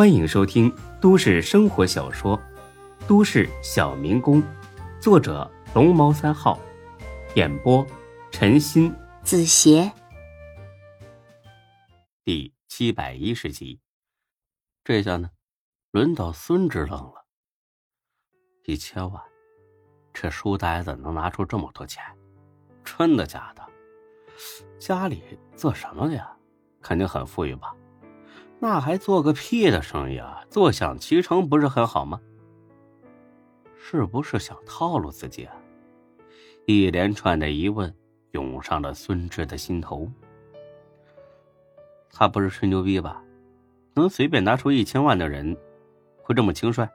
欢迎收听都市生活小说《都市小民工》，作者龙猫三号，演播陈鑫、子邪，第七百一十集。这下呢，轮到孙志愣了。一千万，这书呆子能拿出这么多钱？真的假的？家里做什么的呀？肯定很富裕吧？那还做个屁的生意啊！坐享其成不是很好吗？是不是想套路自己啊？一连串的疑问涌上了孙志的心头。他不是吹牛逼吧？能随便拿出一千万的人，会这么轻率？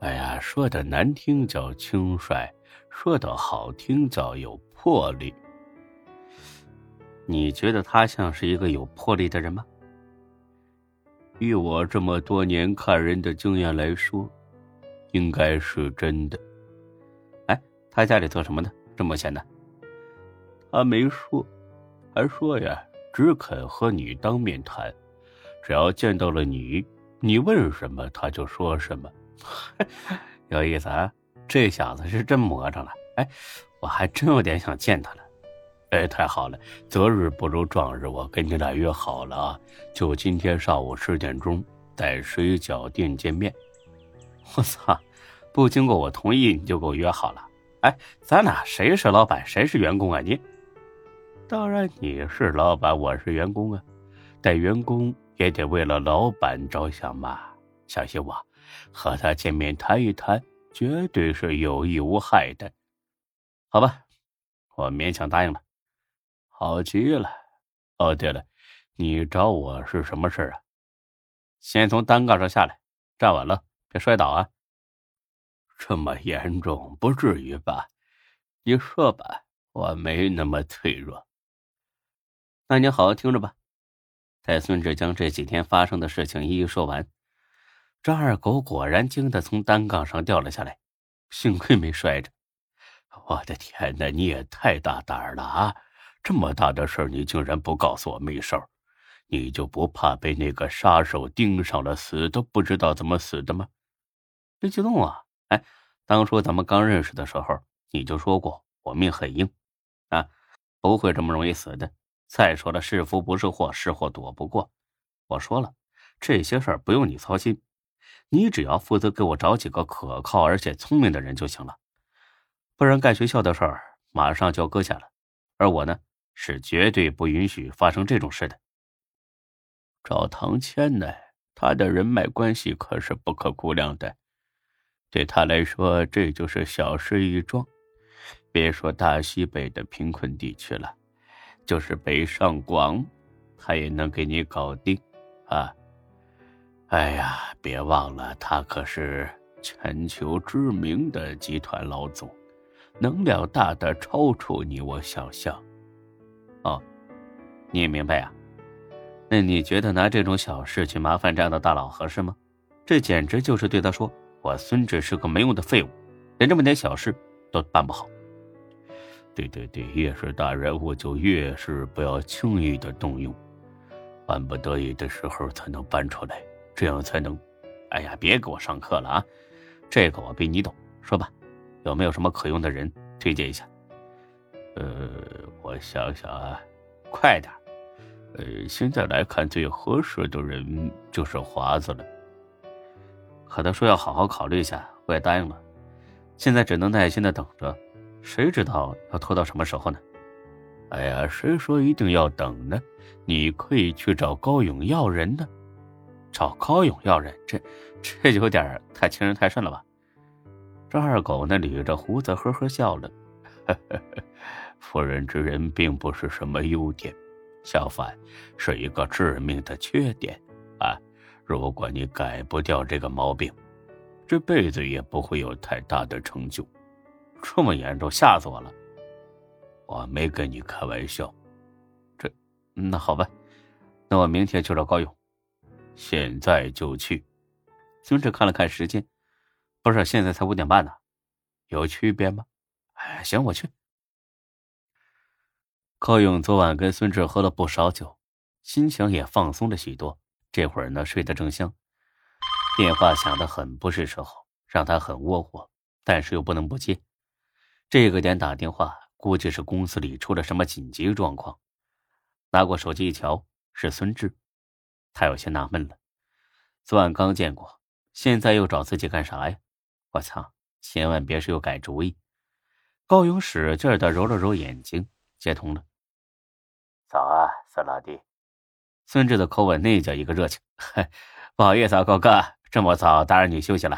哎呀，说的难听叫轻率，说的好听叫有魄力。你觉得他像是一个有魄力的人吗？以我这么多年看人的经验来说，应该是真的。哎，他家里做什么的？这么闲的？他没说，还说呀，只肯和你当面谈，只要见到了你，你问什么他就说什么。有意思啊，这小子是真魔怔了。哎，我还真有点想见他了。哎，太好了！择日不如撞日，我跟你俩约好了啊，就今天上午十点钟在水饺店见面。我操，不经过我同意你就给我约好了？哎，咱俩谁是老板，谁是员工啊？你？当然你是老板，我是员工啊，但员工也得为了老板着想嘛。相信我，和他见面谈一谈，绝对是有益无害的。好吧，我勉强答应了。好极了，哦，对了，你找我是什么事啊？先从单杠上下来，站稳了，别摔倒啊！这么严重，不至于吧？你说吧，我没那么脆弱。那你好好听着吧。在孙志将这几天发生的事情一一说完，张二狗果然惊得从单杠上掉了下来，幸亏没摔着。我的天哪，你也太大胆了啊！这么大的事儿，你竟然不告诉我没事儿，你就不怕被那个杀手盯上了，死都不知道怎么死的吗？别激动啊！哎，当初咱们刚认识的时候，你就说过我命很硬，啊，不会这么容易死的。再说了，是福不是祸，是祸躲不过。我说了，这些事儿不用你操心，你只要负责给我找几个可靠而且聪明的人就行了，不然干学校的事儿马上就要搁下了，而我呢？是绝对不允许发生这种事的。找唐谦呢，他的人脉关系可是不可估量的，对他来说这就是小事一桩。别说大西北的贫困地区了，就是北上广，他也能给你搞定啊！哎呀，别忘了，他可是全球知名的集团老总，能量大的超出你我想象。哦，你也明白呀？那你觉得拿这种小事去麻烦这样的大佬合适吗？这简直就是对他说：“我孙志是个没用的废物，连这么点小事都办不好。”对对对，越是大人物就越是不要轻易的动用，万不得已的时候才能搬出来，这样才能……哎呀，别给我上课了啊！这个我比你懂，说吧，有没有什么可用的人推荐一下？呃，我想想啊，快点呃，现在来看最合适的人就是华子了。可他说要好好考虑一下，我也答应了。现在只能耐心的等着，谁知道要拖到什么时候呢？哎呀，谁说一定要等呢？你可以去找高勇要人呢。找高勇要人，这这有点太轻人太甚了吧？这二狗那捋着胡子呵呵笑了，呵呵呵。妇人之仁并不是什么优点，相反是一个致命的缺点啊！如果你改不掉这个毛病，这辈子也不会有太大的成就。这么严重，吓死我了！我没跟你开玩笑。这，那好吧，那我明天就找高勇，现在就去。孙志看了看时间，不是现在才五点半呢，有区别吗？哎，行，我去。高勇昨晚跟孙志喝了不少酒，心情也放松了许多。这会儿呢睡得正香，电话响得很不是时候，让他很窝火，但是又不能不接。这个点打电话，估计是公司里出了什么紧急状况。拿过手机一瞧，是孙志，他有些纳闷了。昨晚刚见过，现在又找自己干啥呀？我操！千万别是又改主意。高勇使劲的揉了揉眼睛，接通了。早啊，孙老弟。孙志的口吻那叫一个热情。不好意思啊，高哥，这么早打扰你休息了。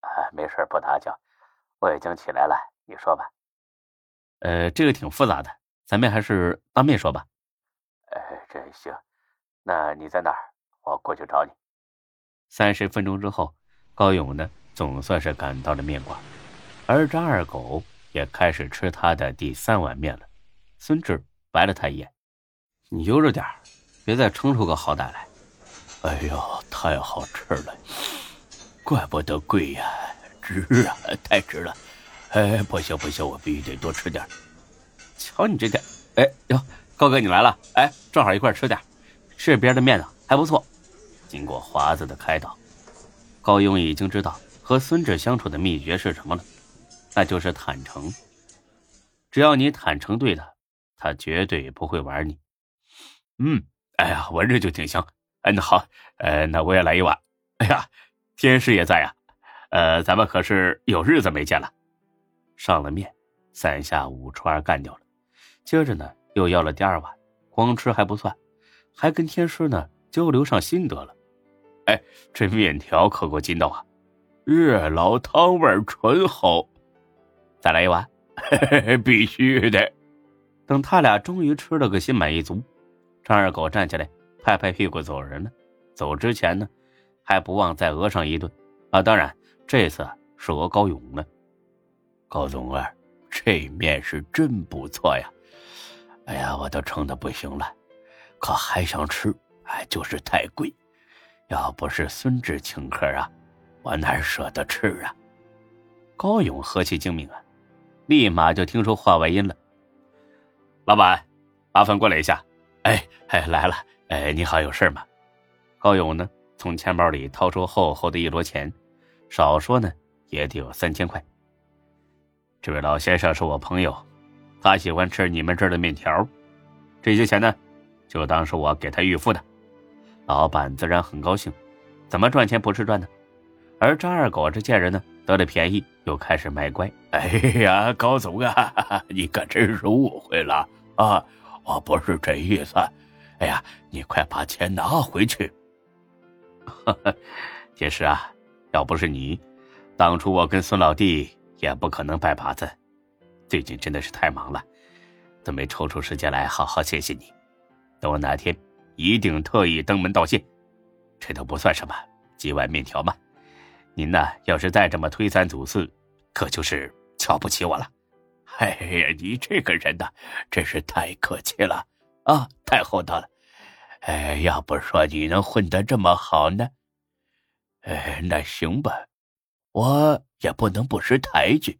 啊，没事，不打搅。我已经起来了，你说吧。呃，这个挺复杂的，咱们还是当面说吧。呃，这行。那你在哪儿？我过去找你。三十分钟之后，高勇呢总算是赶到了面馆，而张二狗也开始吃他的第三碗面了。孙志白了他一眼：“你悠着点别再撑出个好歹来。”哎呦，太好吃了，怪不得贵呀，值啊，太值了！哎，不行不行，我必须得多吃点。瞧你这点，哎哟，高哥你来了，哎，正好一块吃点，这边的面呢还不错。经过华子的开导，高勇已经知道和孙志相处的秘诀是什么了，那就是坦诚。只要你坦诚对他，他绝对不会玩你。嗯，哎呀，闻着就挺香。哎，那好，呃，那我也来一碗。哎呀，天师也在呀，呃，咱们可是有日子没见了。上了面，三下五除二干掉了。接着呢，又要了第二碗，光吃还不算，还跟天师呢交流上心得了。哎，这面条可够筋道啊，热老汤味醇厚，再来一碗，嘿嘿嘿必须的。等他俩终于吃了个心满意足，张二狗站起来，拍拍屁股走人了。走之前呢，还不忘再讹上一顿。啊，当然这次是讹高勇了。高总儿，这面是真不错呀！哎呀，我都撑得不行了，可还想吃，哎，就是太贵。要不是孙志请客啊，我哪舍得吃啊？高勇何其精明啊，立马就听出话外音了。老板，麻烦过来一下。哎哎，来了。哎，你好，有事吗？高勇呢，从钱包里掏出厚厚的一摞钱，少说呢也得有三千块。这位老先生是我朋友，他喜欢吃你们这儿的面条，这些钱呢，就当是我给他预付的。老板自然很高兴，怎么赚钱不是赚呢？而张二狗这贱人呢，得了便宜又开始卖乖。哎呀，高总啊，你可真是误会了啊！我不是这意思。哎呀，你快把钱拿回去。其实啊，要不是你，当初我跟孙老弟也不可能拜把子。最近真的是太忙了，都没抽出时间来好好谢谢你。等我哪天。一定特意登门道谢，这都不算什么，几碗面条嘛。您呢，要是再这么推三阻四，可就是瞧不起我了。哎呀，你这个人呐，真是太客气了啊，太厚道了。哎，要不说你能混得这么好呢？哎，那行吧，我也不能不识抬举。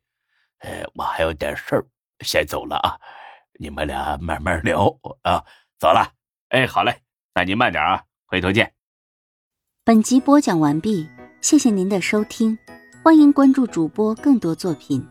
哎，我还有点事儿，先走了啊。你们俩慢慢聊啊，走了。哎，好嘞，那您慢点啊，回头见。本集播讲完毕，谢谢您的收听，欢迎关注主播更多作品。